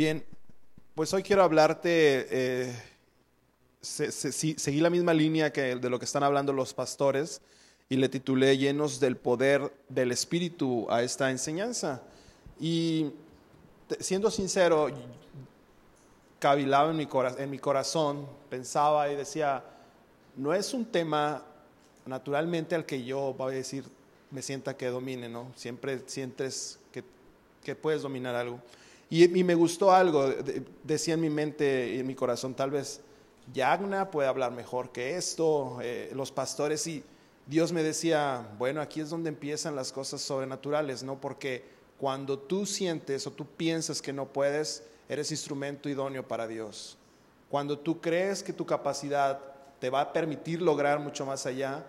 Bien, pues hoy quiero hablarte, eh, sí, seguí la misma línea que de lo que están hablando los pastores y le titulé Llenos del poder del Espíritu a esta enseñanza. Y siendo sincero, cavilaba en mi, cora- en mi corazón, pensaba y decía, no es un tema naturalmente al que yo, voy a decir, me sienta que domine, ¿no? Siempre sientes que, que puedes dominar algo. Y, me gustó algo, de- decía en mi mente y en mi corazón, tal vez Yagna puede hablar mejor que esto, eh, los pastores, y Dios me decía, bueno, aquí es donde empiezan las cosas sobrenaturales, ¿no? Porque cuando tú sientes o tú piensas que no puedes, eres instrumento idóneo para Dios. Cuando tú crees que tu capacidad te va a permitir lograr mucho más allá,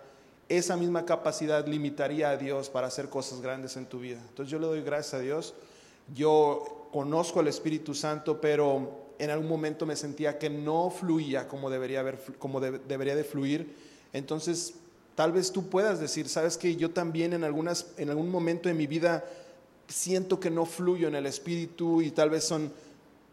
esa misma capacidad limitaría a Dios para hacer cosas grandes en tu vida. Entonces yo le doy gracias a Dios. Yo conozco al Espíritu Santo, pero en algún momento me sentía que no fluía como debería, haber, como de- debería de fluir. Entonces, tal vez tú puedas decir, sabes que yo también en, algunas, en algún momento de mi vida siento que no fluyo en el Espíritu y tal vez son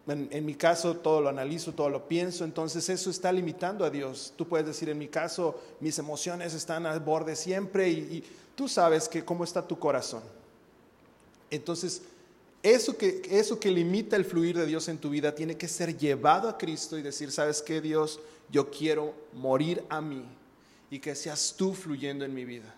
en, mi caso todo lo analizo, todo lo pienso, entonces eso está limitando a Dios. Tú puedes decir, en mi caso mis emociones están al borde siempre y, y tú sabes que cómo está tu corazón. Entonces, eso que, eso que limita el fluir de Dios en tu vida tiene que ser llevado a Cristo y decir, ¿sabes qué Dios? Yo quiero morir a mí y que seas tú fluyendo en mi vida.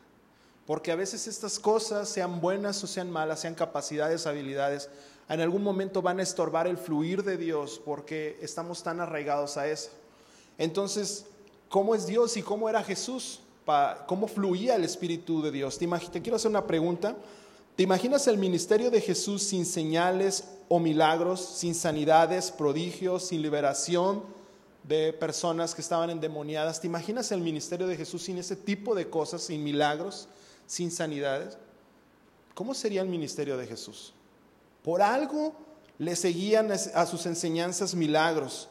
Porque a veces estas cosas, sean buenas o sean malas, sean capacidades, habilidades, en algún momento van a estorbar el fluir de Dios porque estamos tan arraigados a eso. Entonces, ¿cómo es Dios y cómo era Jesús? ¿Cómo fluía el Espíritu de Dios? Te, imag- te quiero hacer una pregunta. ¿Te imaginas el ministerio de Jesús sin señales o milagros, sin sanidades, prodigios, sin liberación de personas que estaban endemoniadas? ¿Te imaginas el ministerio de Jesús sin ese tipo de cosas, sin milagros, sin sanidades? ¿Cómo sería el ministerio de Jesús? Por algo le seguían a sus enseñanzas milagros.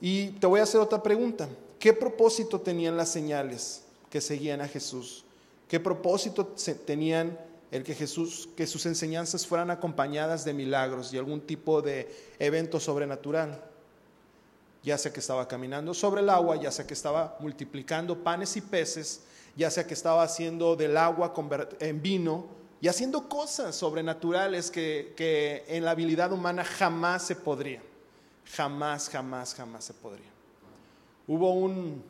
Y te voy a hacer otra pregunta. ¿Qué propósito tenían las señales que seguían a Jesús? ¿Qué propósito tenían el que Jesús, que sus enseñanzas fueran acompañadas de milagros y algún tipo de evento sobrenatural? Ya sea que estaba caminando sobre el agua, ya sea que estaba multiplicando panes y peces, ya sea que estaba haciendo del agua en vino y haciendo cosas sobrenaturales que, que en la habilidad humana jamás se podría. Jamás, jamás, jamás se podría. Hubo un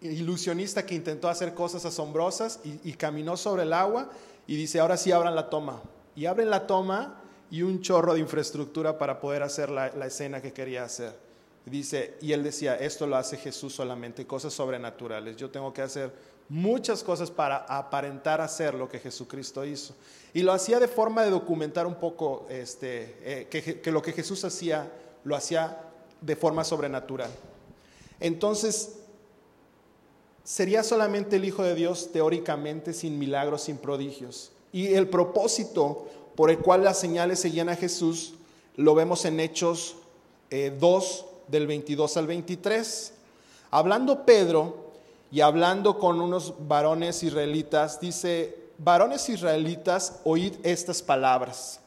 ilusionista que intentó hacer cosas asombrosas y caminó sobre el agua y dice, ahora sí abran la toma. Y abren la toma y un chorro de infraestructura para poder hacer la, la escena que quería hacer. Dice, y él decía, esto lo hace Jesús solamente, cosas sobrenaturales. Yo tengo que hacer muchas cosas para aparentar hacer lo que Jesucristo hizo. Y lo hacía de forma de documentar un poco este, eh, que lo que Jesús hacía, lo hacía de forma sobrenatural. Entonces, sería solamente el Hijo de Dios teóricamente sin milagros, sin prodigios. Y el propósito por el cual las señales seguían a Jesús lo vemos en Hechos eh, 2 del 22 al 23. Hablando Pedro y hablando con unos varones israelitas, dice, varones israelitas, oíd estas palabras.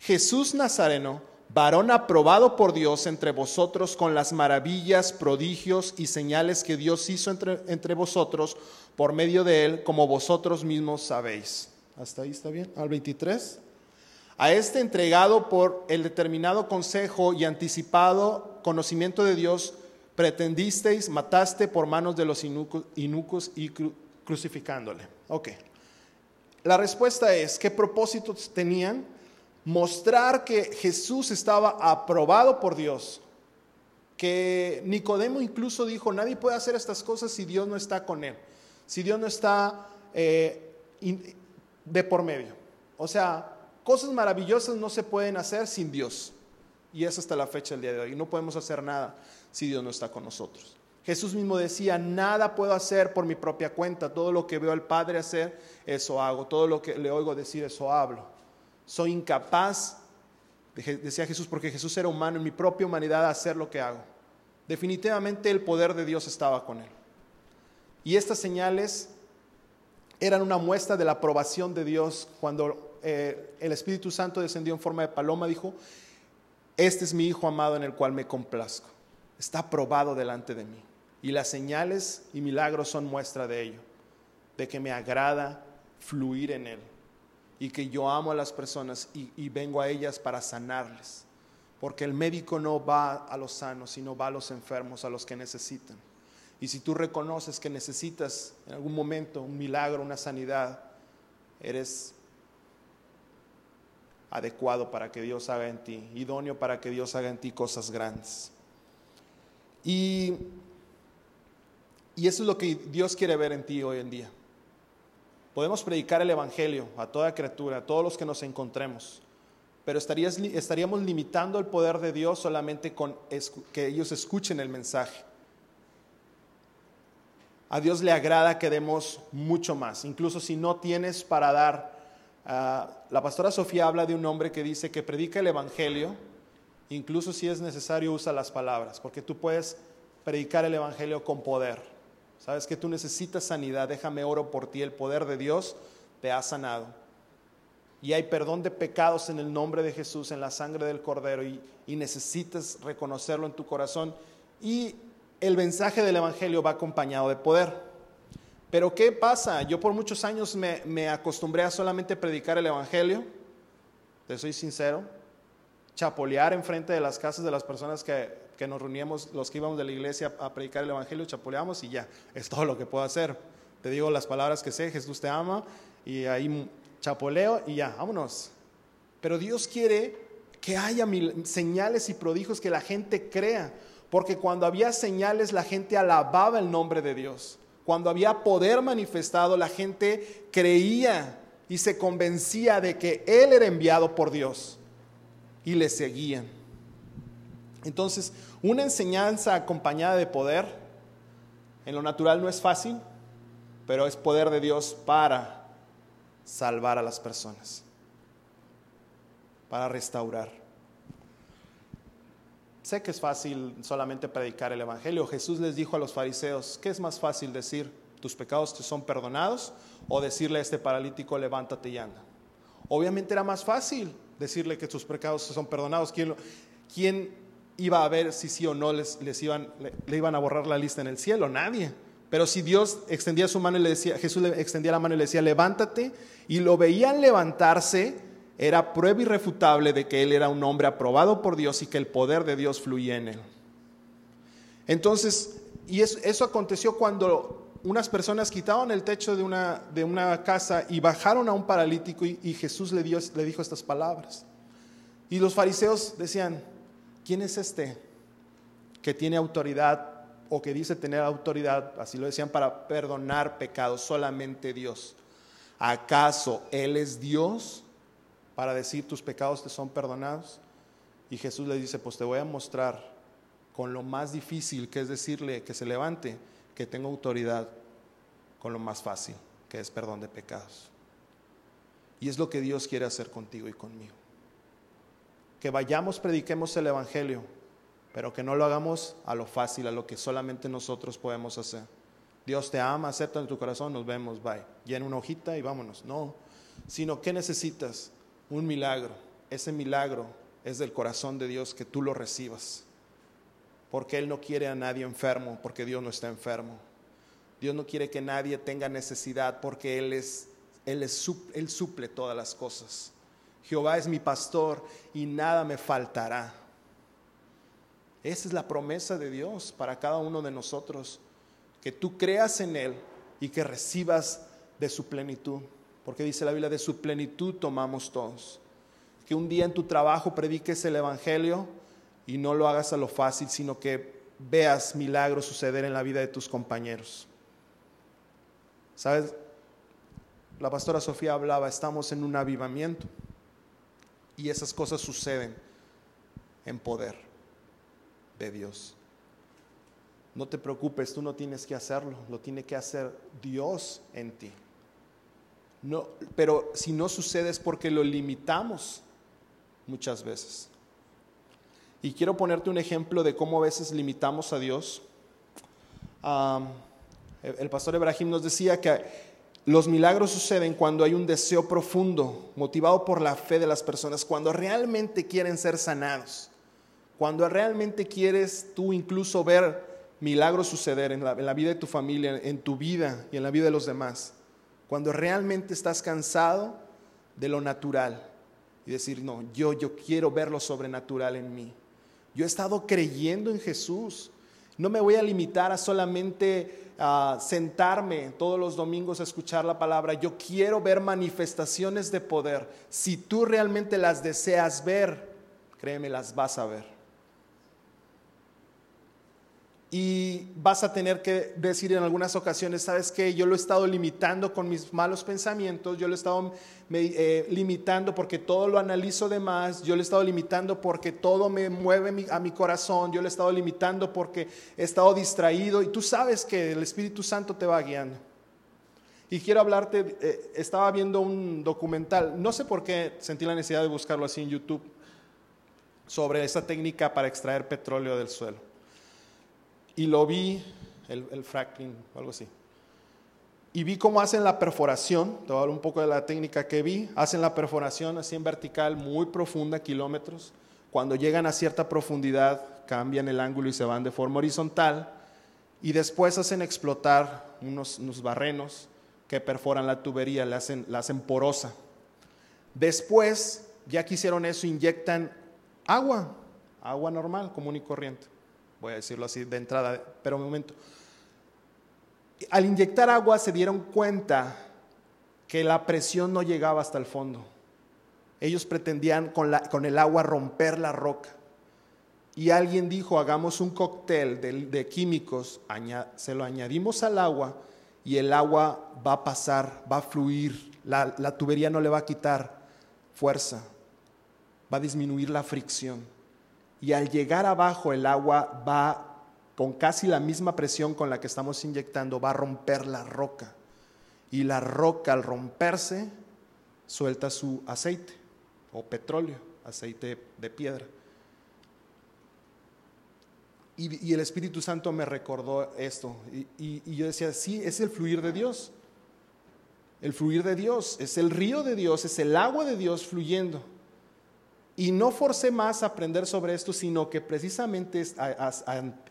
Jesús Nazareno, varón aprobado por Dios entre vosotros con las maravillas, prodigios y señales que Dios hizo entre, entre vosotros por medio de él, como vosotros mismos sabéis. ¿Hasta ahí está bien? ¿Al 23? A este entregado por el determinado consejo y anticipado conocimiento de Dios, pretendisteis, mataste por manos de los inucos, y cru, crucificándole. Ok. La respuesta es, ¿qué propósitos tenían? Mostrar que Jesús estaba aprobado por Dios. Que Nicodemo incluso dijo, nadie puede hacer estas cosas si Dios no está con él, si Dios no está eh, de por medio. O sea, cosas maravillosas no se pueden hacer sin Dios. Y es hasta la fecha del día de hoy. No podemos hacer nada si Dios no está con nosotros. Jesús mismo decía, nada puedo hacer por mi propia cuenta. Todo lo que veo al Padre hacer, eso hago. Todo lo que le oigo decir, eso hablo. Soy incapaz, decía Jesús, porque Jesús era humano en mi propia humanidad, hacer lo que hago. Definitivamente el poder de Dios estaba con él. Y estas señales eran una muestra de la aprobación de Dios cuando eh, el Espíritu Santo descendió en forma de paloma, dijo, este es mi Hijo amado en el cual me complazco. Está probado delante de mí. Y las señales y milagros son muestra de ello, de que me agrada fluir en Él y que yo amo a las personas y, vengo a ellas para sanarles. Porque el médico no va a los sanos, sino va a los enfermos, a los que necesitan. Y si tú reconoces que necesitas en algún momento un milagro, una sanidad, eres adecuado para que Dios haga en ti, idóneo para que Dios haga en ti cosas grandes. Y, y eso es lo que Dios quiere ver en ti hoy en día. Podemos predicar el Evangelio a toda criatura, a todos los que nos encontremos, pero estaríamos limitando el poder de Dios solamente con que ellos escuchen el mensaje. A Dios le agrada que demos mucho más, incluso si no tienes para dar Ah, la pastora Sofía habla de un hombre que dice que predica el Evangelio, incluso si es necesario usa las palabras, porque tú puedes predicar el Evangelio con poder. Sabes que tú necesitas sanidad, déjame oro por ti, el poder de Dios te ha sanado. Y hay perdón de pecados en el nombre de Jesús, en la sangre del Cordero, y, necesitas reconocerlo en tu corazón. Y el mensaje del Evangelio va acompañado de poder. Pero ¿qué pasa? Yo por muchos años me, acostumbré a solamente predicar el Evangelio, te soy sincero, chapolear enfrente de las casas de las personas que, nos reuníamos, los que íbamos de la iglesia a predicar el Evangelio, chapoleamos y ya, es todo lo que puedo hacer. Te digo las palabras que sé, Jesús te ama, y ahí chapoleo y ya, vámonos. Pero Dios quiere que haya señales y prodigios que la gente crea, porque cuando había señales la gente alababa el nombre de Dios. Cuando había poder manifestado, la gente creía y se convencía de que Él era enviado por Dios y le seguían. Entonces, una enseñanza acompañada de poder, en lo natural no es fácil, pero es poder de Dios para salvar a las personas, para restaurar. Sé que es fácil solamente predicar el Evangelio. Jesús les dijo a los fariseos, ¿qué es más fácil decir? ¿Tus pecados te son perdonados? O decirle a este paralítico, levántate y anda. Obviamente era más fácil decirle que tus pecados te son perdonados. ¿Quién, quién iba a ver si sí o no les, les iban, le, iban a borrar la lista en el cielo? Nadie. Pero si Dios extendía su mano y le decía, Jesús le extendía la mano y le decía, levántate, y lo veían levantarse, era prueba irrefutable de que él era un hombre aprobado por Dios y que el poder de Dios fluía en él. Entonces, y eso, aconteció cuando unas personas quitaron el techo de una, de una casa y bajaron a un paralítico y, Jesús le, dio, le dijo estas palabras. Y los fariseos decían, ¿quién es este que tiene autoridad o que dice tener autoridad, así lo decían, para perdonar pecados? Solamente Dios. ¿Acaso Él es Dios? para decir tus pecados te son perdonados. Y Jesús le dice, pues te voy a mostrar con lo más difícil, que es decirle que se levante, que tengo autoridad con lo más fácil, que es perdón de pecados. Y es lo que Dios quiere hacer contigo y conmigo. Que vayamos, prediquemos el Evangelio, pero que no lo hagamos a lo fácil, a lo que solamente nosotros podemos hacer. Dios te ama, acepta en tu corazón, nos vemos, bye. Llena una hojita y vámonos. No, sino que necesitas un milagro. Ese milagro es del corazón de Dios que tú lo recibas. Porque Él no quiere a nadie enfermo, porque Dios no está enfermo. Dios no quiere que nadie tenga necesidad, porque Él es, Él es, Él suple todas las cosas. Jehová es mi pastor y nada me faltará. Esa es la promesa de Dios para cada uno de nosotros, que tú creas en Él y que recibas de su plenitud porque dice la Biblia, de su plenitud tomamos todos. Que un día en tu trabajo prediques el Evangelio y no lo hagas a lo fácil, sino que veas milagros suceder en la vida de tus compañeros. ¿Sabes? La pastora Sofía hablaba, estamos en un avivamiento y esas cosas suceden en poder de Dios. No te preocupes, tú no tienes que hacerlo, lo tiene que hacer Dios en ti. No, pero si no sucede es porque lo limitamos muchas veces. Y quiero ponerte un ejemplo de cómo a veces limitamos a Dios. el pastor Ibrahim nos decía que los milagros suceden cuando hay un deseo profundo, motivado por la fe de las personas, cuando realmente quieren ser sanados. cuando realmente quieres tú incluso ver milagros suceder en la, vida de tu familia, en tu vida y en la vida de los demás, cuando realmente estás cansado de lo natural y decir, no, yo, yo quiero ver lo sobrenatural en mí. Yo he estado creyendo en Jesús. No me voy a limitar a solamente sentarme todos los domingos a escuchar la palabra. Yo quiero ver manifestaciones de poder. Si tú realmente las deseas ver, créeme, las vas a ver y vas a tener que decir en algunas ocasiones, sabes que yo lo he estado limitando con mis malos pensamientos, yo lo he estado eh, limitando porque todo lo analizo de más, yo lo he estado limitando porque todo me mueve a mi corazón, yo lo he estado limitando porque he estado distraído y tú sabes que el Espíritu Santo te va guiando. Y quiero hablarte, eh, estaba viendo un documental, no sé por qué sentí la necesidad de buscarlo así en YouTube, sobre esa técnica para extraer petróleo del suelo y lo vi, el, fracking o algo así. Y vi cómo hacen la perforación, te voy a hablar un poco de la técnica que vi, hacen la perforación así en vertical, muy profunda, kilómetros. Cuando llegan a cierta profundidad, cambian el ángulo y se van de forma horizontal. Y después hacen explotar unos, unos barrenos que perforan la tubería, la hacen, la hacen porosa. Después, ya que hicieron eso, inyectan agua, agua normal, común y corriente voy a decirlo así de entrada, pero un momento. Al inyectar agua se dieron cuenta que la presión no llegaba hasta el fondo. Ellos pretendían con, la, con el agua romper la roca. Y alguien dijo, hagamos un cóctel de, químicos, se lo añadimos al agua y el agua va a pasar, va a fluir, la, la tubería no le va a quitar fuerza, va a disminuir la fricción y al llegar abajo el agua va con casi la misma presión con la que estamos inyectando, va a romper la roca. Y la roca al romperse suelta su aceite o petróleo, aceite de piedra. Y, el Espíritu Santo me recordó esto. Y, y yo decía, sí, es el fluir de Dios. El fluir de Dios, es el río de Dios, es el agua de Dios fluyendo. Y no forcé más a aprender sobre esto, sino que precisamente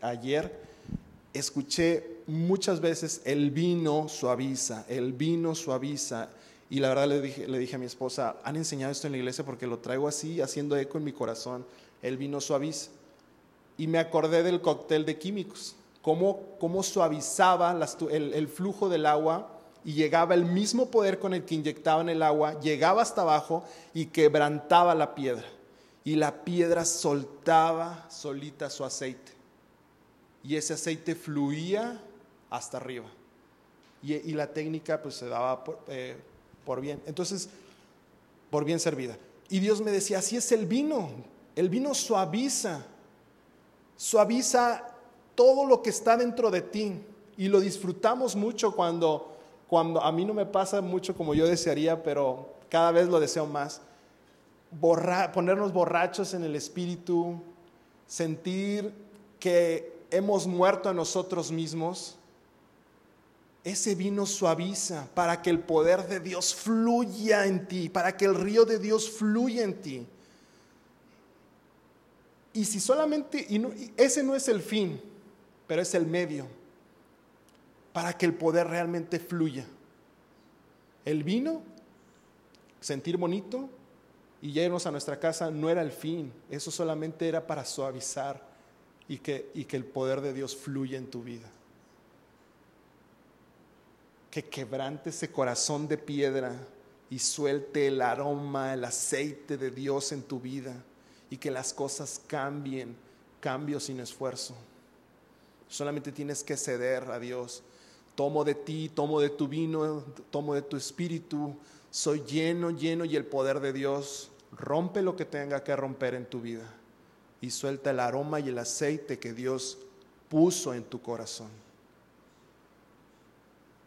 ayer escuché muchas veces el vino suaviza, el vino suaviza. Y la verdad le dije, le dije a mi esposa, han enseñado esto en la iglesia porque lo traigo así, haciendo eco en mi corazón, el vino suaviza. Y me acordé del cóctel de químicos, cómo, cómo suavizaba el, el flujo del agua y llegaba el mismo poder con el que inyectaban el agua, llegaba hasta abajo y quebrantaba la piedra y la piedra soltaba solita su aceite. Y ese aceite fluía hasta arriba. Y, la técnica pues se daba eh, por, bien. Entonces, por bien servida. Y Dios me decía, así es el vino. El vino suaviza. Suaviza todo lo que está dentro de ti. Y lo disfrutamos mucho cuando, cuando a mí no me pasa mucho como yo desearía, pero cada vez lo deseo más ponernos borrachos en el espíritu, sentir que hemos muerto a nosotros mismos, ese vino suaviza para que el poder de Dios fluya en ti, para que el río de Dios fluya en ti. Y si solamente, y ese no es el fin, pero es el medio, para que el poder realmente fluya. El vino, sentir bonito, y irnos a nuestra casa no era el fin, eso solamente era para suavizar y que, y que el poder de Dios fluya en tu vida. Que quebrante ese corazón de piedra y suelte el aroma, el aceite de Dios en tu vida y que las cosas cambien, cambio sin esfuerzo. Solamente tienes que ceder a Dios. Tomo de ti, tomo de tu vino, tomo de tu espíritu, soy lleno, lleno y el poder de Dios rompe lo que tenga que romper en tu vida y suelta el aroma y el aceite que Dios puso en tu corazón.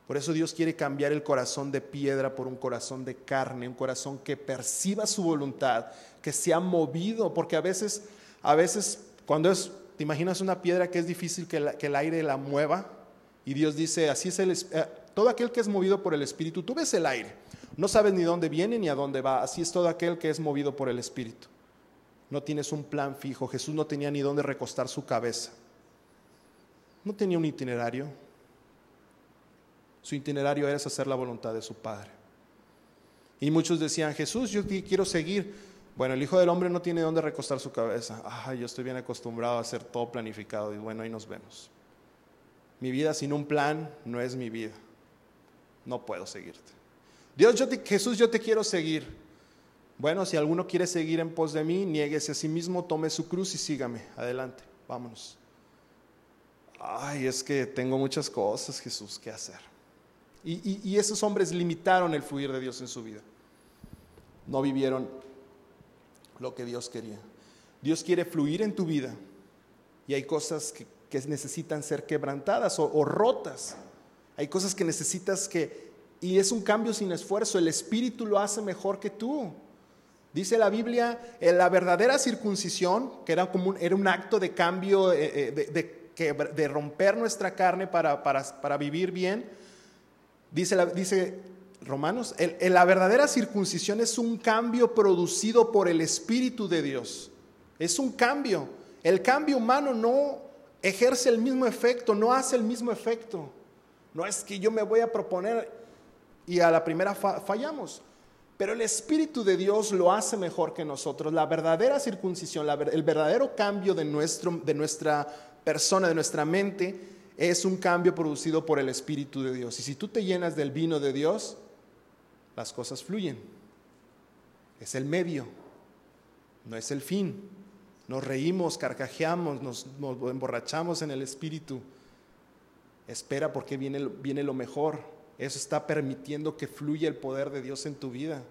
Por eso Dios quiere cambiar el corazón de piedra por un corazón de carne, un corazón que perciba su voluntad, que sea movido, porque a veces, a veces cuando es, te imaginas una piedra que es difícil que, el aire la mueva, y Dios dice, así es el, eh, todo aquel que es movido por el Espíritu, tú ves el aire, no sabes ni dónde viene ni a dónde va. Así es todo aquel que es movido por el Espíritu. no tienes un plan fijo. Jesús no tenía ni dónde recostar su cabeza. No tenía un itinerario. Su itinerario era hacer la voluntad de su Padre. Y muchos decían, Jesús, yo quiero seguir. Bueno, el Hijo del Hombre no tiene dónde recostar su cabeza. Ah, yo estoy bien acostumbrado a hacer todo planificado. Y bueno, ahí nos vemos. Mi vida sin un plan no es mi vida. No puedo seguirte. Dios, Jesús, yo te quiero seguir. Bueno, si alguno quiere seguir en pos de mí, niéguese a sí mismo, tome su cruz y sígame. Adelante, vámonos. Ay, es que tengo muchas cosas, Jesús, que hacer. Y, esos hombres limitaron el fluir de Dios en su vida. No vivieron lo que Dios quería. Dios quiere fluir en tu vida y hay cosas que, necesitan ser quebrantadas o, rotas. Hay cosas que necesitas que... Y es un cambio sin esfuerzo. El Espíritu lo hace mejor que tú. Dice la Biblia, en la verdadera circuncisión, que era, como un, era un acto de cambio, eh, eh, de, de, romper nuestra carne para, para, para vivir bien, dice, la, dice Romanos, la verdadera circuncisión es un cambio producido por el Espíritu de Dios. Es un cambio. El cambio humano no ejerce el mismo efecto, no hace el mismo efecto. No es que yo me voy a proponer y a la primera fallamos. Pero el Espíritu de Dios lo hace mejor que nosotros. La verdadera circuncisión, el verdadero cambio de, nuestro, de nuestra persona, de nuestra mente, es un cambio producido por el Espíritu de Dios. Y si tú te llenas del vino de Dios, las cosas fluyen. Es el medio, no es el fin. Nos reímos, carcajeamos, nos, emborrachamos en el Espíritu. Espera porque viene, viene lo mejor. Eso está permitiendo que fluya el poder de Dios en tu vida.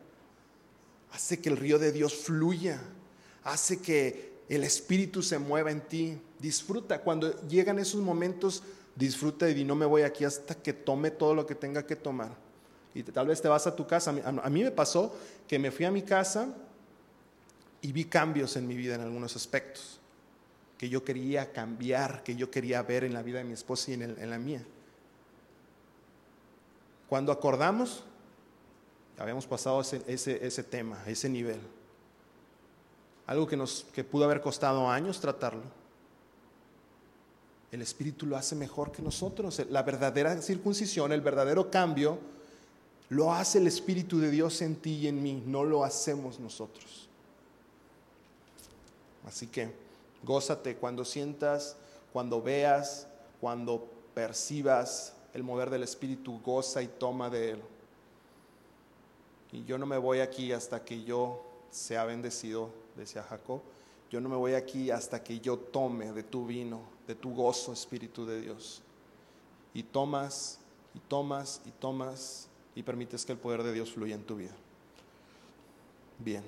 Hace que el río de Dios fluya. Hace que el Espíritu se mueva en ti. Disfruta. Cuando llegan esos momentos, disfruta y no me voy aquí hasta que tome todo lo que tenga que tomar. Y tal vez te vas a tu casa. A mí me pasó que me fui a mi casa y vi cambios en mi vida en algunos aspectos que yo quería cambiar, que yo quería ver en la vida de mi esposa y en, la mía. Cuando acordamos, habíamos pasado ese, ese, ese, tema, ese nivel. Algo que, nos, que pudo haber costado años tratarlo. El Espíritu lo hace mejor que nosotros. La verdadera circuncisión, el verdadero cambio, lo hace el Espíritu de Dios en ti y en mí, no lo hacemos nosotros. Así que gózate cuando sientas, cuando veas, cuando percibas el mover del Espíritu, goza y toma de él. Y yo no me voy aquí hasta que yo sea bendecido, decía Jacob. Yo no me voy aquí hasta que yo tome de tu vino, de tu gozo, Espíritu de Dios. Y tomas, y tomas, y tomas, y permites que el poder de Dios fluya en tu vida. Bien.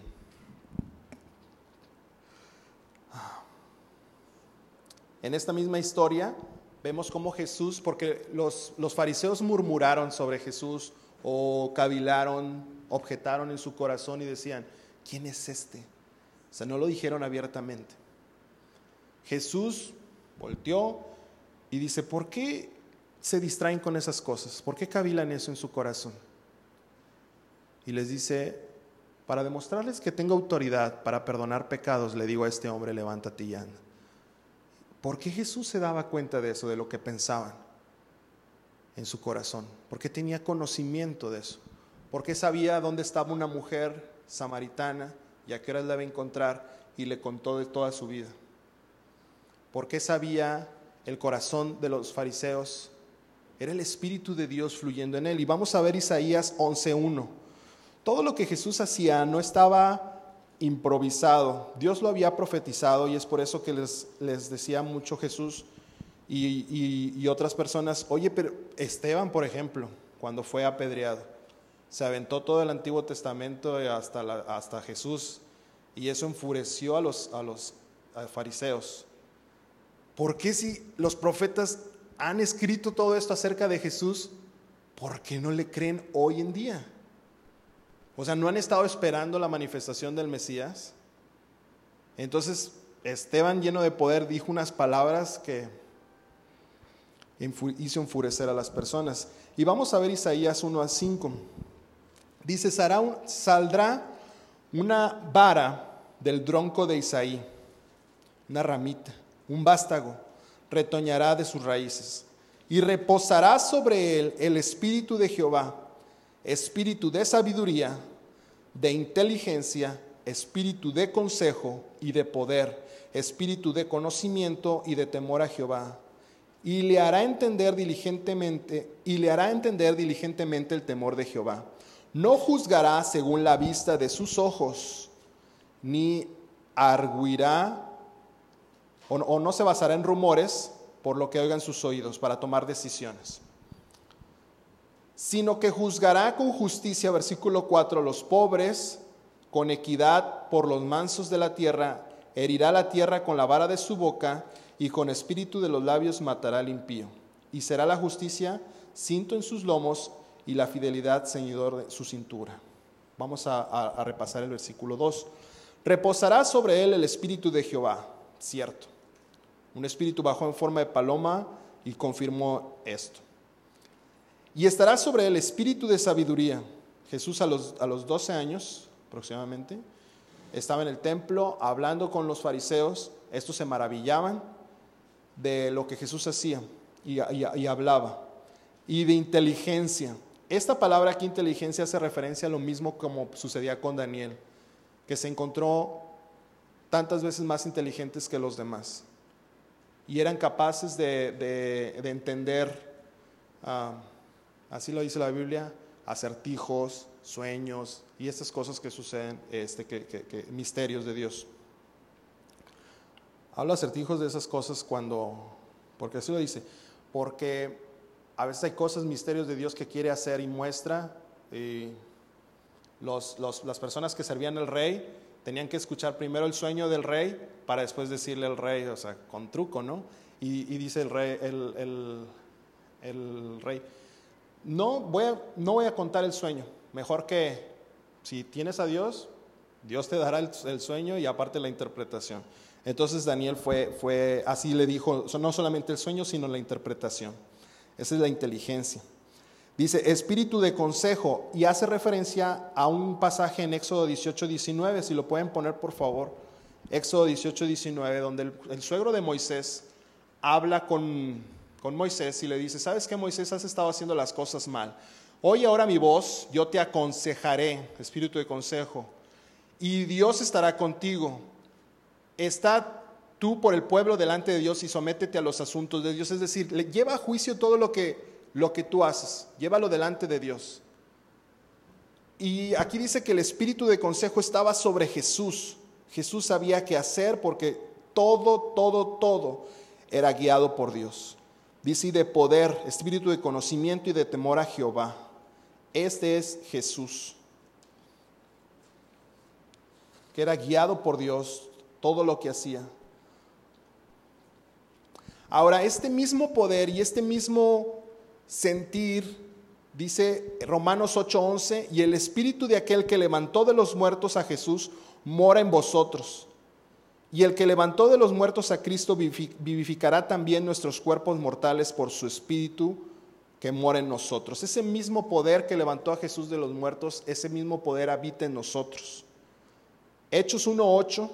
En esta misma historia vemos cómo Jesús, porque los, los fariseos murmuraron sobre Jesús o cavilaron, objetaron en su corazón y decían, ¿quién es este? O sea, no lo dijeron abiertamente. Jesús volteó y dice, ¿por qué se distraen con esas cosas? ¿Por qué cavilan eso en su corazón? Y les dice, para demostrarles que tengo autoridad para perdonar pecados, le digo a este hombre, levántate y. ¿Por qué Jesús se daba cuenta de eso, de lo que pensaban en su corazón? ¿Por qué tenía conocimiento de eso? ¿Por qué sabía dónde estaba una mujer samaritana y a qué hora la iba a encontrar y le contó de toda su vida? ¿Por qué sabía el corazón de los fariseos era el Espíritu de Dios fluyendo en él. Y vamos a ver Isaías 11.1. Todo lo que Jesús hacía no estaba improvisado. Dios lo había profetizado y es por eso que les, les decía mucho Jesús y, otras personas, oye, pero Esteban, por ejemplo, cuando fue apedreado, se aventó todo el Antiguo Testamento hasta, hasta Jesús y eso enfureció a los, a los fariseos. ¿Por qué si los profetas han escrito todo esto acerca de Jesús, ¿por qué no le creen hoy en día? O sea, ¿no han estado esperando la manifestación del Mesías? Entonces, Esteban lleno de poder dijo unas palabras que hizo enfurecer a las personas. Y vamos a ver Isaías 1 a 5. Dice, saldrá una vara del tronco de Isaí, una ramita, un vástago, retoñará de sus raíces, y reposará sobre él el espíritu de Jehová, espíritu de sabiduría, de inteligencia, espíritu de consejo y de poder, espíritu de conocimiento y de temor a Jehová. Y le hará entender diligentemente, y le hará entender diligentemente el temor de Jehová. No juzgará según la vista de sus ojos, ni arguirá o, o no se basará en rumores por lo que oigan sus oídos para tomar decisiones sino que juzgará con justicia, versículo 4, los pobres, con equidad por los mansos de la tierra, herirá la tierra con la vara de su boca, y con espíritu de los labios matará al impío. Y será la justicia cinto en sus lomos y la fidelidad ceñidor de su cintura. Vamos a, a repasar el versículo 2. Reposará sobre él el espíritu de Jehová, cierto. Un espíritu bajó en forma de paloma y confirmó esto. Y estará sobre el espíritu de sabiduría. Jesús a los, a los 12 años aproximadamente estaba en el templo hablando con los fariseos. Estos se maravillaban de lo que Jesús hacía y, hablaba. Y de inteligencia. Esta palabra aquí, inteligencia, hace referencia a lo mismo como sucedía con Daniel, que se encontró tantas veces más inteligentes que los demás. Y eran capaces de, de, de entender uh, así lo dice la Biblia, acertijos, sueños y estas cosas que suceden, este, que, misterios de Dios. Hablo acertijos de esas cosas cuando, porque así lo dice, porque a veces hay cosas, misterios de Dios que quiere hacer y muestra. Y los, los, las personas que servían al rey tenían que escuchar primero el sueño del rey para después decirle al rey, o sea, con truco, ¿no? Y, dice el rey, el, el rey, no voy, a, no voy a contar el sueño. Mejor que si tienes a Dios, Dios te dará el, sueño y aparte la interpretación. Entonces Daniel fue, fue, así le dijo, no solamente el sueño, sino la interpretación. Esa es la inteligencia. Dice, espíritu de consejo, y hace referencia a un pasaje en Éxodo 18, 19, si lo pueden poner por favor. Éxodo 18, 19, donde el suegro de Moisés habla con, con Moisés y le dice, ¿sabes qué Moisés? Has estado haciendo las cosas mal. Oye ahora mi voz, yo te aconsejaré, espíritu de consejo, y Dios estará contigo. Está tú por el pueblo delante de Dios y sométete a los asuntos de Dios. Es decir, lleva a juicio todo lo que, lo que tú haces, llévalo delante de Dios. Y aquí dice que el espíritu de consejo estaba sobre Jesús. Jesús sabía qué hacer porque todo, todo, todo era guiado por Dios. Dice, y de poder, espíritu de conocimiento y de temor a Jehová. Este es Jesús, que era guiado por Dios todo lo que hacía. Ahora, este mismo poder y este mismo sentir, dice Romanos 8:11, y el espíritu de aquel que levantó de los muertos a Jesús mora en vosotros. Y el que levantó de los muertos a Cristo vivificará también nuestros cuerpos mortales por su espíritu que mora en nosotros. Ese mismo poder que levantó a Jesús de los muertos, ese mismo poder habita en nosotros. Hechos 1.8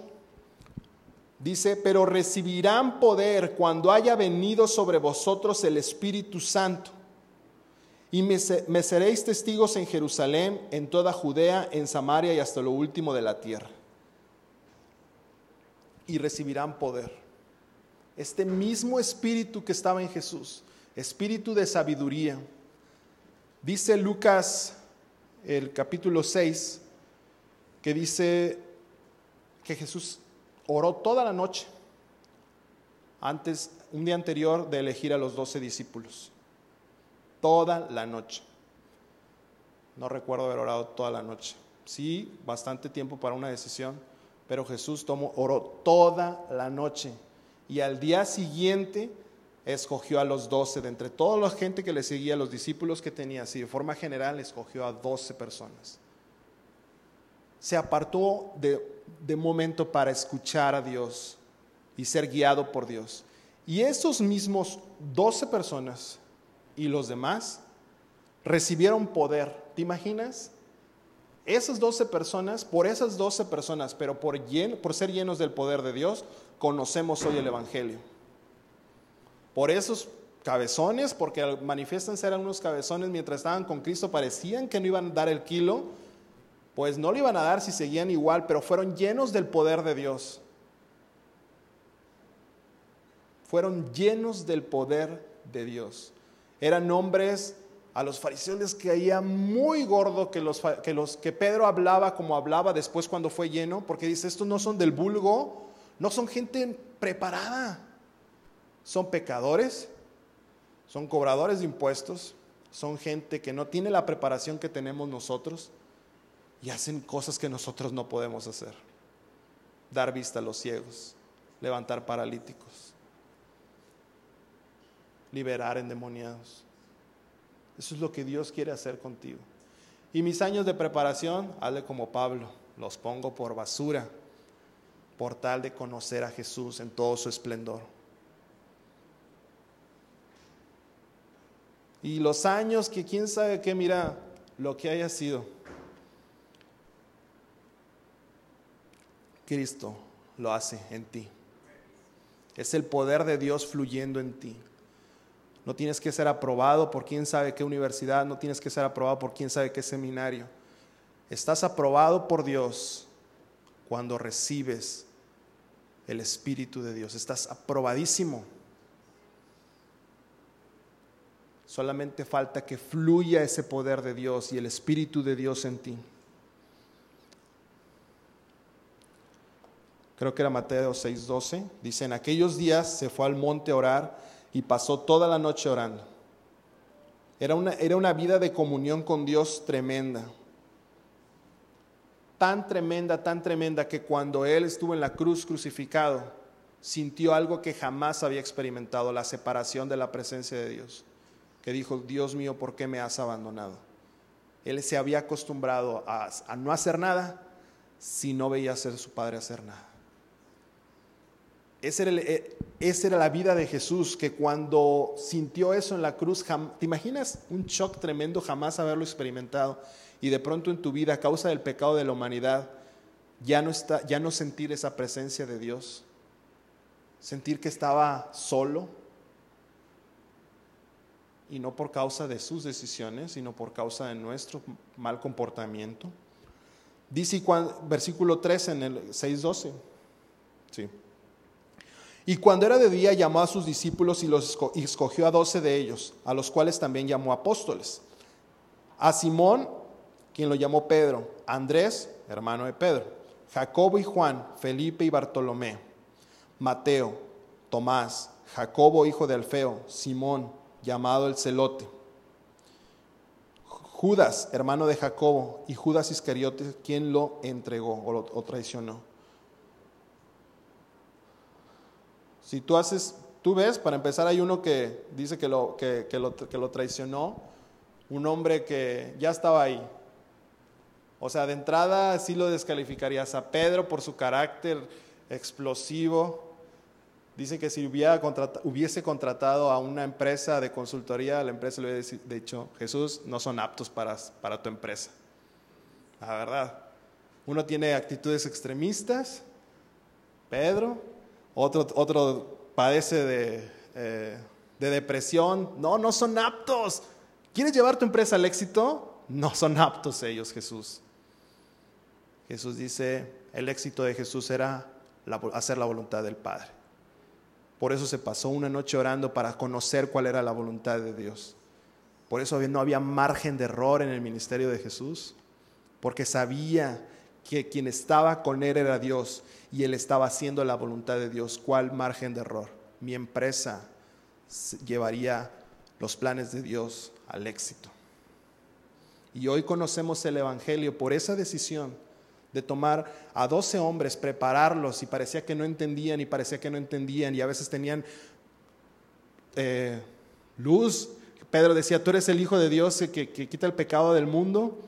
dice, pero recibirán poder cuando haya venido sobre vosotros el Espíritu Santo. Y me, me seréis testigos en Jerusalén, en toda Judea, en Samaria y hasta lo último de la tierra y recibirán poder. Este mismo espíritu que estaba en Jesús, espíritu de sabiduría. Dice Lucas el capítulo 6 que dice que Jesús oró toda la noche antes, un día anterior de elegir a los doce discípulos. Toda la noche. No recuerdo haber orado toda la noche. Sí, bastante tiempo para una decisión, pero Jesús tomó, oró toda la noche y al día siguiente escogió a los doce, de entre toda la gente que le seguía, los discípulos que tenía, así de forma general escogió a doce personas. Se apartó de, de momento para escuchar a Dios y ser guiado por Dios. Y esos mismos doce personas y los demás recibieron poder. ¿Te imaginas? Esas 12 personas, por esas 12 personas, pero por, ser llenos del poder de Dios, conocemos hoy el Evangelio. Por esos cabezones, porque manifiestan ser unos cabezones mientras estaban con Cristo, parecían que no iban a dar el kilo, pues no lo iban a dar si seguían igual, pero fueron llenos del poder de Dios. Fueron llenos del poder de Dios. Eran hombres, a los fariseos les caía muy gordo que los, que los que Pedro hablaba como hablaba después cuando fue lleno, porque dice, estos no son del vulgo, no son gente preparada, son pecadores, son cobradores de impuestos, son gente que no tiene la preparación que tenemos nosotros y hacen cosas que nosotros no podemos hacer. Dar vista a los ciegos, levantar paralíticos, liberar endemoniados. Eso es lo que Dios quiere hacer contigo. Y mis años de preparación, hazle como Pablo, los pongo por basura, por tal de conocer a Jesús en todo su esplendor. Y los años que quién sabe qué, mira, lo que haya sido Cristo lo hace en ti. Es el poder de Dios fluyendo en ti. No tienes que ser aprobado por quién sabe qué universidad, no tienes que ser aprobado por quién sabe qué seminario. Estás aprobado por Dios cuando recibes el Espíritu de Dios. Estás aprobadísimo. Solamente falta que fluya ese poder de Dios y el Espíritu de Dios en ti. creo que era Mateo 6:12, dice, en aquellos días se fue al monte a orar y pasó toda la noche orando. Era una, era una vida de comunión con Dios tremenda. Tan tremenda, tan tremenda que cuando Él estuvo en la cruz crucificado, sintió algo que jamás había experimentado, la separación de la presencia de Dios. Que dijo, Dios mío, ¿por qué me has abandonado? Él se había acostumbrado a, a no hacer nada si no veía a su padre hacer nada. Eh, esa era, la vida de Jesús, que cuando sintió eso en la cruz, ¿te imaginas un shock tremendo jamás haberlo experimentado? Y de pronto en tu vida, a causa del pecado de la humanidad, ya no, está, ya no sentir esa presencia de Dios, sentir que estaba solo, y no por causa de sus decisiones, sino por causa de nuestro mal comportamiento. Dice versículo 3 en el 6.12. Sí. Y cuando era de día llamó a sus discípulos y los escogió a doce de ellos, a los cuales también llamó apóstoles. A Simón, quien lo llamó Pedro, Andrés, hermano de Pedro, Jacobo y Juan, Felipe y Bartolomé, Mateo, Tomás, Jacobo hijo de Alfeo, Simón, llamado el celote, Judas, hermano de Jacobo, y Judas Iscariote, quien lo entregó o, o traicionó. Si tú haces, tú ves, para empezar hay uno que dice que lo, que, lo, que lo traicionó, un hombre que ya estaba ahí. O sea, de entrada sí lo descalificarías a Pedro por su carácter explosivo. Dice que si hubiese contratado a una empresa de consultoría, la empresa le hubiera dicho, Jesús, no son aptos para, para tu empresa. La verdad. Uno tiene actitudes extremistas, Pedro, otro, otro padece eh, de, depresión. No, no son aptos. ¿Quieres llevar tu empresa al éxito? No son aptos ellos, Jesús. Jesús dice, el éxito de Jesús era hacer la voluntad del Padre. Por eso se pasó una noche orando para conocer cuál era la voluntad de Dios. Por eso no había margen de error en el ministerio de Jesús, porque sabía que quien estaba con él era Dios y él estaba haciendo la voluntad de Dios. ¿Cuál margen de error? Mi empresa llevaría los planes de Dios al éxito. Y hoy conocemos el Evangelio por esa decisión de tomar a 12 hombres, prepararlos y parecía que no entendían y parecía que no entendían y a veces tenían eh, luz. Pedro decía, tú eres el Hijo de Dios que, que quita el pecado del mundo.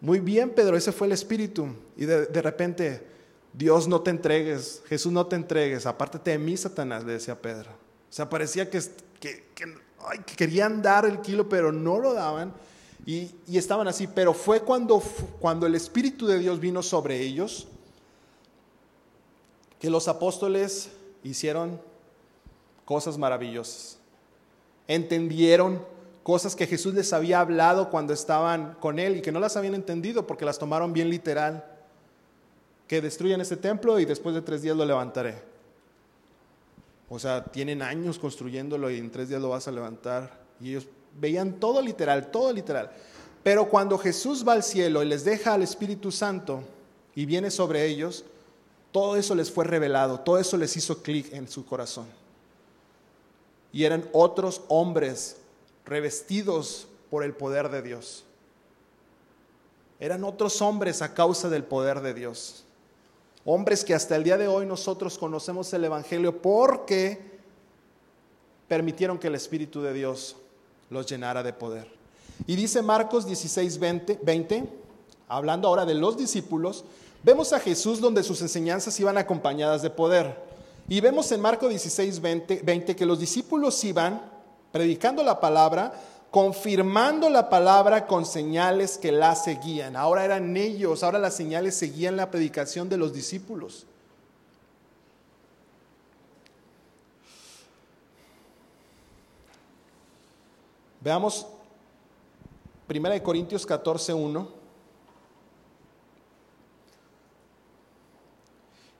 Muy bien, Pedro, ese fue el espíritu. Y de, repente, Dios no te entregues, Jesús no te entregues, apártate de mí, Satanás, le decía Pedro. O sea, parecía que, que, querían dar el kilo, pero no lo daban. Y, y estaban así, pero fue cuando, cuando el Espíritu de Dios vino sobre ellos que los apóstoles hicieron cosas maravillosas. Entendieron cosas que Jesús les había hablado cuando estaban con él y que no las habían entendido porque las tomaron bien literal. Que destruyan este templo y después de tres días lo levantaré. O sea, tienen años construyéndolo y en tres días lo vas a levantar. Y ellos veían todo literal, todo literal. Pero cuando Jesús va al cielo y les deja al Espíritu Santo y viene sobre ellos, todo eso les fue revelado, todo eso les hizo clic en su corazón. Y eran otros hombres revestidos por el poder de Dios. Eran otros hombres a causa del poder de Dios. Hombres que hasta el día de hoy nosotros conocemos el Evangelio porque permitieron que el Espíritu de Dios los llenara de poder. Y dice Marcos 16, 20, 20 hablando ahora de los discípulos, vemos a Jesús donde sus enseñanzas iban acompañadas de poder. Y vemos en Marcos 16, 20, 20 que los discípulos iban predicando la palabra, confirmando la palabra con señales que la seguían. Ahora eran ellos, ahora las señales seguían la predicación de los discípulos. Veamos 1 Corintios 14, 1.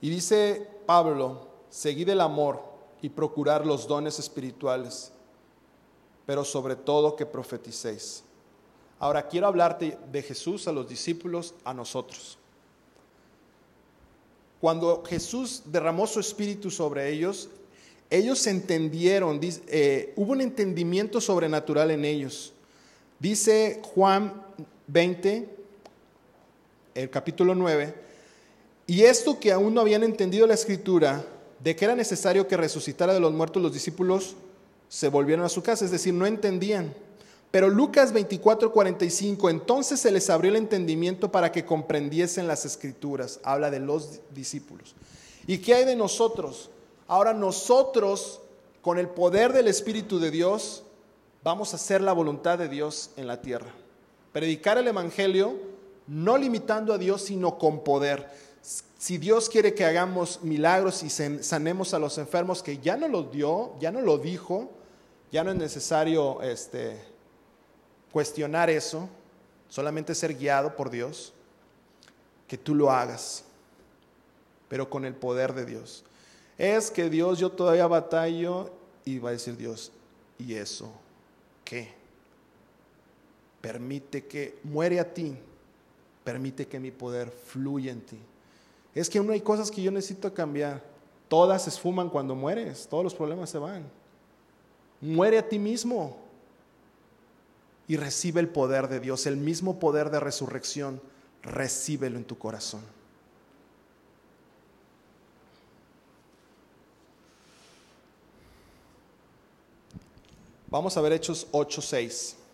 Y dice Pablo, seguid el amor y procurar los dones espirituales pero sobre todo que profeticéis. Ahora quiero hablarte de Jesús a los discípulos, a nosotros. Cuando Jesús derramó su espíritu sobre ellos, ellos entendieron, eh, hubo un entendimiento sobrenatural en ellos. Dice Juan 20, el capítulo 9, y esto que aún no habían entendido la escritura, de que era necesario que resucitara de los muertos los discípulos, se volvieron a su casa, es decir, no entendían. Pero Lucas 24, 45, entonces se les abrió el entendimiento para que comprendiesen las escrituras. Habla de los discípulos. ¿Y qué hay de nosotros? Ahora nosotros, con el poder del Espíritu de Dios, vamos a hacer la voluntad de Dios en la tierra. Predicar el Evangelio, no limitando a Dios, sino con poder. Si Dios quiere que hagamos milagros y sanemos a los enfermos, que ya no lo dio, ya no lo dijo, ya no es necesario este, cuestionar eso, solamente ser guiado por Dios, que tú lo hagas, pero con el poder de Dios. Es que Dios, yo todavía batallo y va a decir Dios, ¿y eso qué? Permite que muere a ti, permite que mi poder fluya en ti. Es que no hay cosas que yo necesito cambiar. Todas se esfuman cuando mueres, todos los problemas se van. Muere a ti mismo y recibe el poder de Dios, el mismo poder de resurrección, recíbelo en tu corazón. Vamos a ver Hechos 8:6.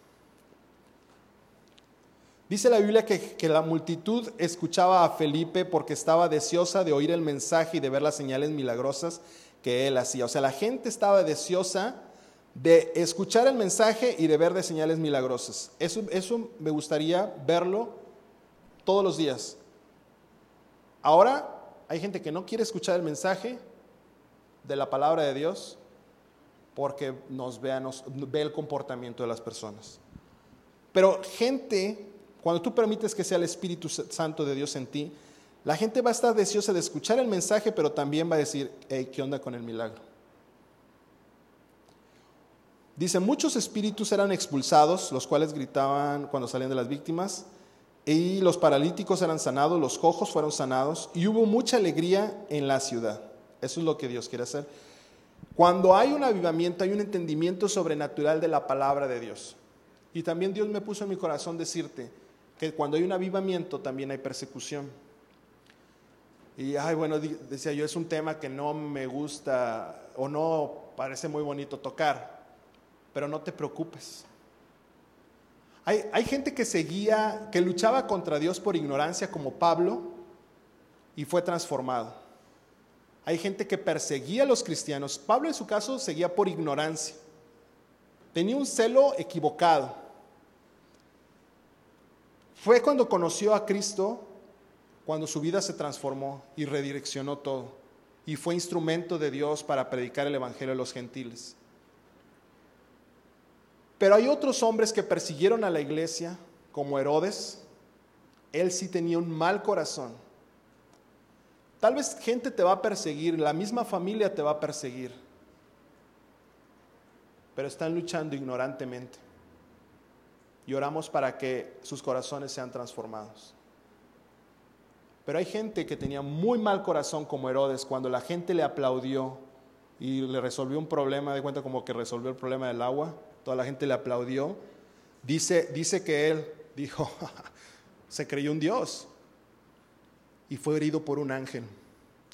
Dice la Biblia que, la multitud escuchaba a Felipe porque estaba deseosa de oír el mensaje y de ver las señales milagrosas que él hacía. O sea, la gente estaba deseosa de escuchar el mensaje y de ver de señales milagrosas. Eso, eso me gustaría verlo todos los días. Ahora hay gente que no quiere escuchar el mensaje de la palabra de Dios porque nos ve, nos, ve el comportamiento de las personas. Pero gente, cuando tú permites que sea el Espíritu Santo de Dios en ti, la gente va a estar deseosa de escuchar el mensaje, pero también va a decir, hey, ¿qué onda con el milagro? Dice, muchos espíritus eran expulsados, los cuales gritaban cuando salían de las víctimas, y los paralíticos eran sanados, los cojos fueron sanados, y hubo mucha alegría en la ciudad. Eso es lo que Dios quiere hacer. Cuando hay un avivamiento, hay un entendimiento sobrenatural de la palabra de Dios. Y también Dios me puso en mi corazón decirte que cuando hay un avivamiento también hay persecución. Y, ay, bueno, decía yo, es un tema que no me gusta o no parece muy bonito tocar pero no te preocupes. Hay, hay, gente que seguía, que luchaba contra Dios por ignorancia como Pablo y fue transformado. Hay gente que perseguía a los cristianos. Pablo en su caso seguía por ignorancia. Tenía un celo equivocado. Fue cuando conoció a Cristo, cuando su vida se transformó y redireccionó todo. Y fue instrumento de Dios para predicar el Evangelio a los gentiles. Pero hay otros hombres que persiguieron a la iglesia, como Herodes. Él sí tenía un mal corazón. Tal vez gente te va a perseguir, la misma familia te va a perseguir, pero están luchando ignorantemente. Y oramos para que sus corazones sean transformados. Pero hay gente que tenía muy mal corazón como Herodes, cuando la gente le aplaudió y le resolvió un problema, de cuenta como que resolvió el problema del agua, toda la gente le aplaudió. Dice, dice que él dijo, se creyó un Dios y fue herido por un ángel.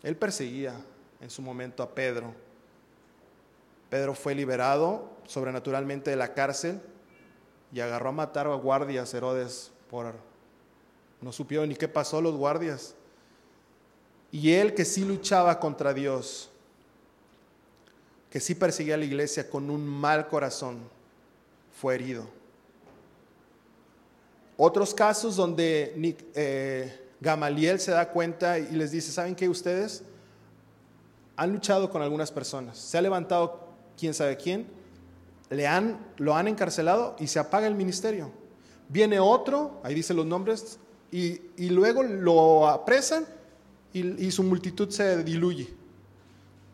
Él perseguía en su momento a Pedro. Pedro fue liberado sobrenaturalmente de la cárcel y agarró a matar a guardias Herodes por no supieron ni qué pasó los guardias. Y él que sí luchaba contra Dios, que sí perseguía a la iglesia con un mal corazón, fue herido. Otros casos donde eh, Gamaliel se da cuenta y les dice, ¿saben qué ustedes? Han luchado con algunas personas, se ha levantado quién sabe quién, le han, lo han encarcelado y se apaga el ministerio. Viene otro, ahí dice los nombres, y, luego lo apresan y, y su multitud se diluye.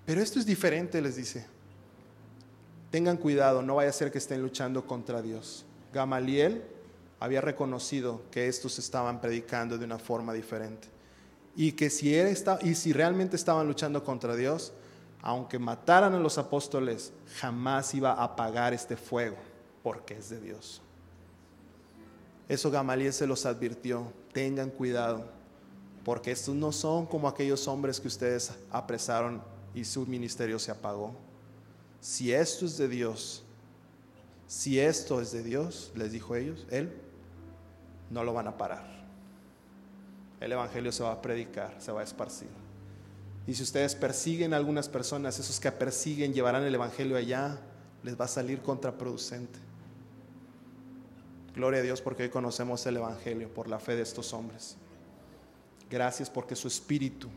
Pero esto es diferente, les dice. Tengan cuidado, no vaya a ser que estén luchando contra Dios. Gamaliel había reconocido que estos estaban predicando de una forma diferente. Y que si, él está, y si realmente estaban luchando contra Dios, aunque mataran a los apóstoles, jamás iba a apagar este fuego, porque es de Dios. Eso Gamaliel se los advirtió tengan cuidado, porque estos no son como aquellos hombres que ustedes apresaron y su ministerio se apagó. Si esto es de Dios, si esto es de Dios, les dijo ellos, Él, no lo van a parar. El Evangelio se va a predicar, se va a esparcir. Y si ustedes persiguen a algunas personas, esos que persiguen llevarán el Evangelio allá, les va a salir contraproducente. Gloria a Dios porque hoy conocemos el Evangelio por la fe de estos hombres. Gracias porque su espíritu,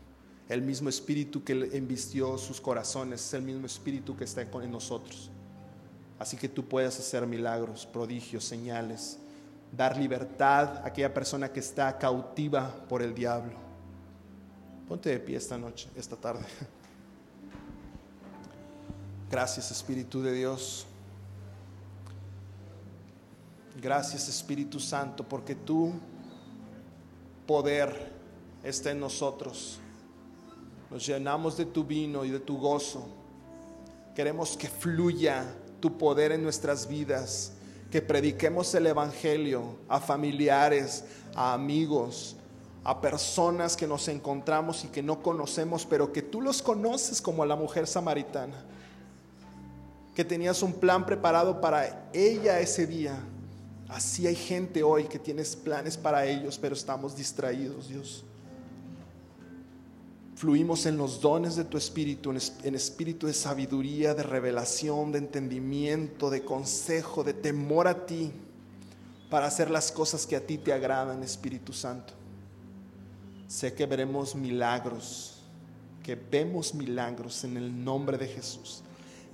el mismo espíritu que embistió sus corazones, es el mismo espíritu que está en nosotros. Así que tú puedes hacer milagros, prodigios, señales, dar libertad a aquella persona que está cautiva por el diablo. Ponte de pie esta noche, esta tarde. Gracias Espíritu de Dios. Gracias Espíritu Santo, porque tu poder está en nosotros. Nos llenamos de tu vino y de tu gozo. Queremos que fluya tu poder en nuestras vidas, que prediquemos el Evangelio a familiares, a amigos, a personas que nos encontramos y que no conocemos, pero que tú los conoces como a la mujer samaritana, que tenías un plan preparado para ella ese día Así hay gente hoy que tienes planes para ellos, pero estamos distraídos, Dios. Fluimos en los dones de tu espíritu, en espíritu de sabiduría, de revelación, de entendimiento, de consejo, de temor a ti, para hacer las cosas que a ti te agradan, Espíritu Santo. Sé que veremos milagros, que vemos milagros en el nombre de Jesús,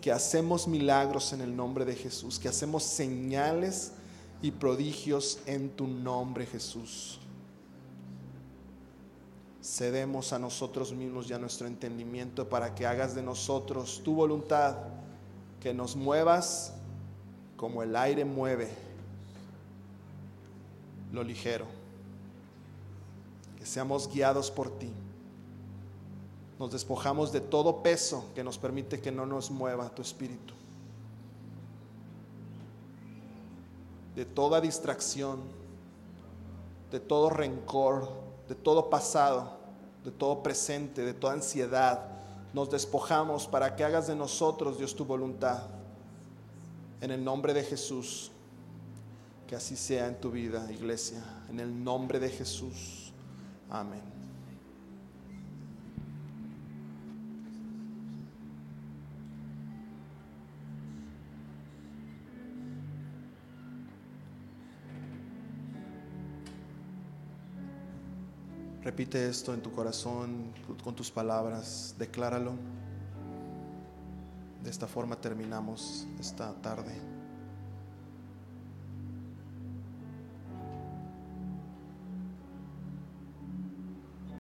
que hacemos milagros en el nombre de Jesús, que hacemos señales y prodigios en tu nombre, Jesús. Cedemos a nosotros mismos y a nuestro entendimiento para que hagas de nosotros tu voluntad, que nos muevas como el aire mueve lo ligero, seamos guiados por ti. Nos despojamos de todo peso que nos permite que no nos mueva tu espíritu. de toda distracción, de todo rencor, de todo pasado, de todo presente, de toda ansiedad. Nos despojamos para que hagas de nosotros, Dios, tu voluntad. En el nombre de Jesús, que así sea en tu vida, iglesia. En el nombre de Jesús. Amén. Repite esto en tu corazón con tus palabras, decláralo. De esta forma terminamos esta tarde.